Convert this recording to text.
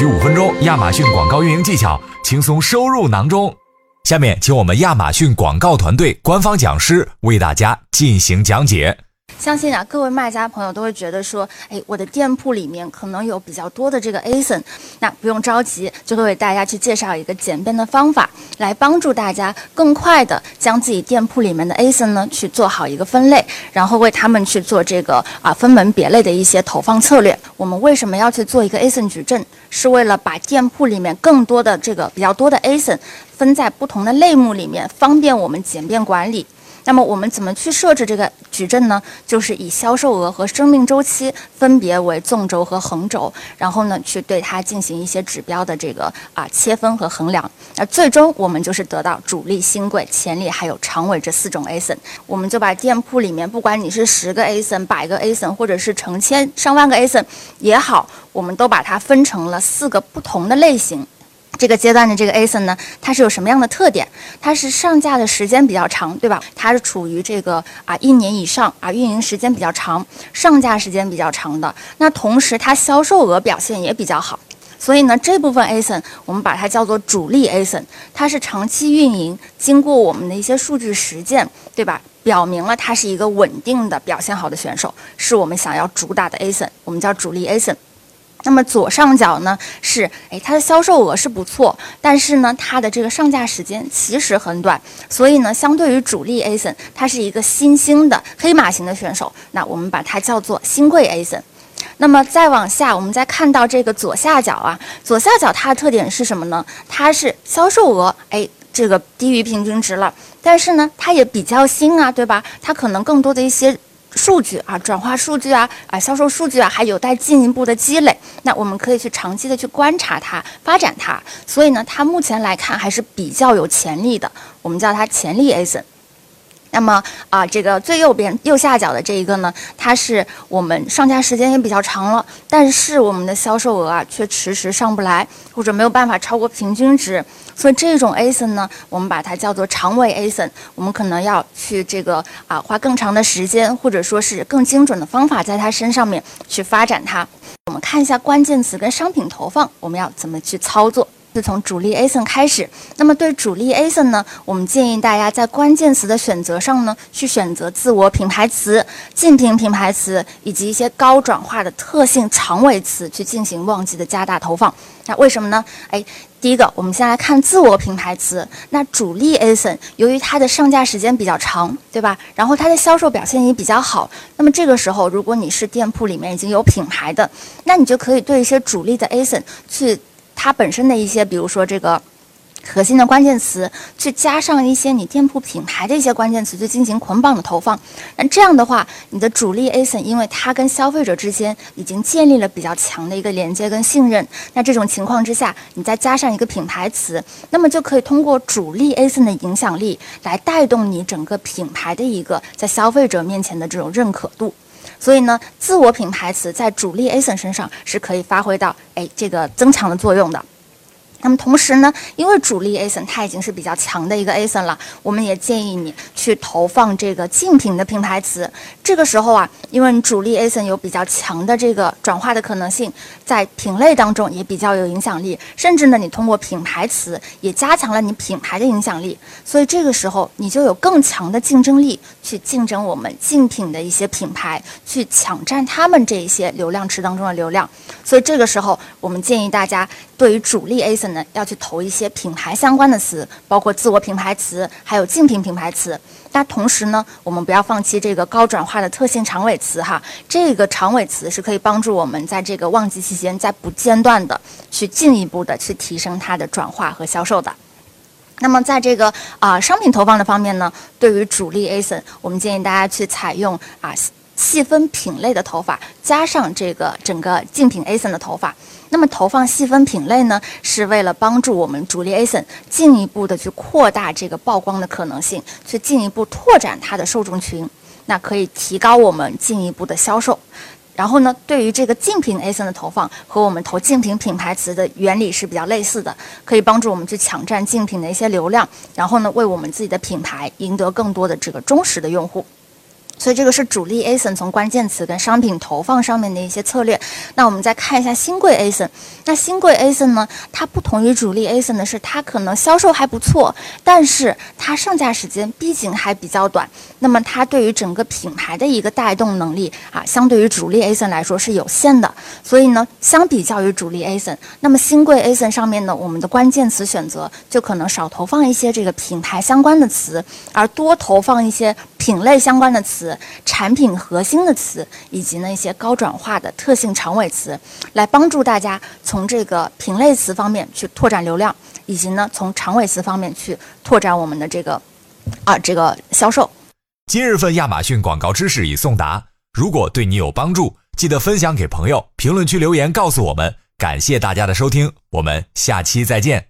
需五分钟，亚马逊广告运营技巧轻松收入囊中。下面，请我们亚马逊广告团队官方讲师为大家进行讲解。相信啊，各位卖家朋友都会觉得说，哎，我的店铺里面可能有比较多的这个 ASIN，那不用着急，就会为大家去介绍一个简便的方法，来帮助大家更快的将自己店铺里面的 ASIN 呢去做好一个分类，然后为他们去做这个啊分门别类的一些投放策略。我们为什么要去做一个 ASIN 矩阵？是为了把店铺里面更多的这个比较多的 ASIN 分在不同的类目里面，方便我们简便管理。那么我们怎么去设置这个矩阵呢？就是以销售额和生命周期分别为纵轴和横轴，然后呢去对它进行一些指标的这个啊切分和衡量。那最终我们就是得到主力、新贵、潜力还有长尾这四种 ASIN。我们就把店铺里面，不管你是十个 ASIN、百个 ASIN，或者是成千上万个 ASIN 也好，我们都把它分成了四个不同的类型。这个阶段的这个 ASIN 呢，它是有什么样的特点？它是上架的时间比较长，对吧？它是处于这个啊一年以上啊运营时间比较长，上架时间比较长的。那同时它销售额表现也比较好，所以呢这部分 ASIN 我们把它叫做主力 ASIN，它是长期运营，经过我们的一些数据实践，对吧？表明了它是一个稳定的表现好的选手，是我们想要主打的 ASIN，我们叫主力 ASIN。那么左上角呢是，哎，它的销售额是不错，但是呢，它的这个上架时间其实很短，所以呢，相对于主力 ASIN，它是一个新兴的黑马型的选手，那我们把它叫做新贵 ASIN。那么再往下，我们再看到这个左下角啊，左下角它的特点是什么呢？它是销售额，哎，这个低于平均值了，但是呢，它也比较新啊，对吧？它可能更多的一些。数据啊，转化数据啊，啊，销售数据啊，还有待进一步的积累。那我们可以去长期的去观察它，发展它。所以呢，它目前来看还是比较有潜力的。我们叫它潜力 ASIN。那么啊，这个最右边右下角的这一个呢，它是我们上架时间也比较长了，但是我们的销售额啊却迟迟上不来，或者没有办法超过平均值。所以这种 ASIN 呢，我们把它叫做长尾 ASIN。我们可能要去这个啊花更长的时间，或者说是更精准的方法，在它身上面去发展它。我们看一下关键词跟商品投放，我们要怎么去操作。是从主力 ASIN 开始，那么对主力 ASIN 呢，我们建议大家在关键词的选择上呢，去选择自我品牌词、竞品品牌词以及一些高转化的特性长尾词去进行旺季的加大投放。那为什么呢？哎，第一个，我们先来看自我品牌词。那主力 ASIN 由于它的上架时间比较长，对吧？然后它的销售表现也比较好。那么这个时候，如果你是店铺里面已经有品牌的，那你就可以对一些主力的 ASIN 去。它本身的一些，比如说这个核心的关键词，去加上一些你店铺品牌的一些关键词，去进行捆绑的投放。那这样的话，你的主力 ASIN，因为它跟消费者之间已经建立了比较强的一个连接跟信任，那这种情况之下，你再加上一个品牌词，那么就可以通过主力 ASIN 的影响力来带动你整个品牌的一个在消费者面前的这种认可度。所以呢，自我品牌词在主力 ASIN 身上是可以发挥到哎这个增强的作用的。那么同时呢，因为主力 ASIN 它已经是比较强的一个 ASIN 了，我们也建议你去投放这个竞品的品牌词。这个时候啊，因为你主力 ASIN 有比较强的这个转化的可能性，在品类当中也比较有影响力，甚至呢，你通过品牌词也加强了你品牌的影响力。所以这个时候你就有更强的竞争力去竞争我们竞品的一些品牌，去抢占他们这一些流量池当中的流量。所以这个时候，我们建议大家对于主力 ASIN。要去投一些品牌相关的词，包括自我品牌词，还有竞品品牌词。那同时呢，我们不要放弃这个高转化的特性长尾词哈。这个长尾词是可以帮助我们在这个旺季期间，在不间断的去进一步的去提升它的转化和销售的。那么在这个啊商品投放的方面呢，对于主力 ASIN，我们建议大家去采用啊细分品类的投法，加上这个整个竞品 ASIN 的投法。那么投放细分品类呢，是为了帮助我们主力 ASIN 进一步的去扩大这个曝光的可能性，去进一步拓展它的受众群，那可以提高我们进一步的销售。然后呢，对于这个竞品 ASIN 的投放和我们投竞品品牌词的原理是比较类似的，可以帮助我们去抢占竞品的一些流量，然后呢，为我们自己的品牌赢得更多的这个忠实的用户。所以这个是主力 ASIN 从关键词跟商品投放上面的一些策略。那我们再看一下新贵 ASIN，那新贵 ASIN 呢，它不同于主力 ASIN 的是，它可能销售还不错，但是它上架时间毕竟还比较短，那么它对于整个品牌的一个带动能力啊，相对于主力 ASIN 来说是有限的。所以呢，相比较于主力 ASIN，那么新贵 ASIN 上面呢，我们的关键词选择就可能少投放一些这个品牌相关的词，而多投放一些品类相关的词、产品核心的词，以及那些高转化的特性长尾词，来帮助大家从这个品类词方面去拓展流量，以及呢从长尾词方面去拓展我们的这个啊这个销售。今日份亚马逊广告知识已送达，如果对你有帮助，记得分享给朋友，评论区留言告诉我们。感谢大家的收听，我们下期再见。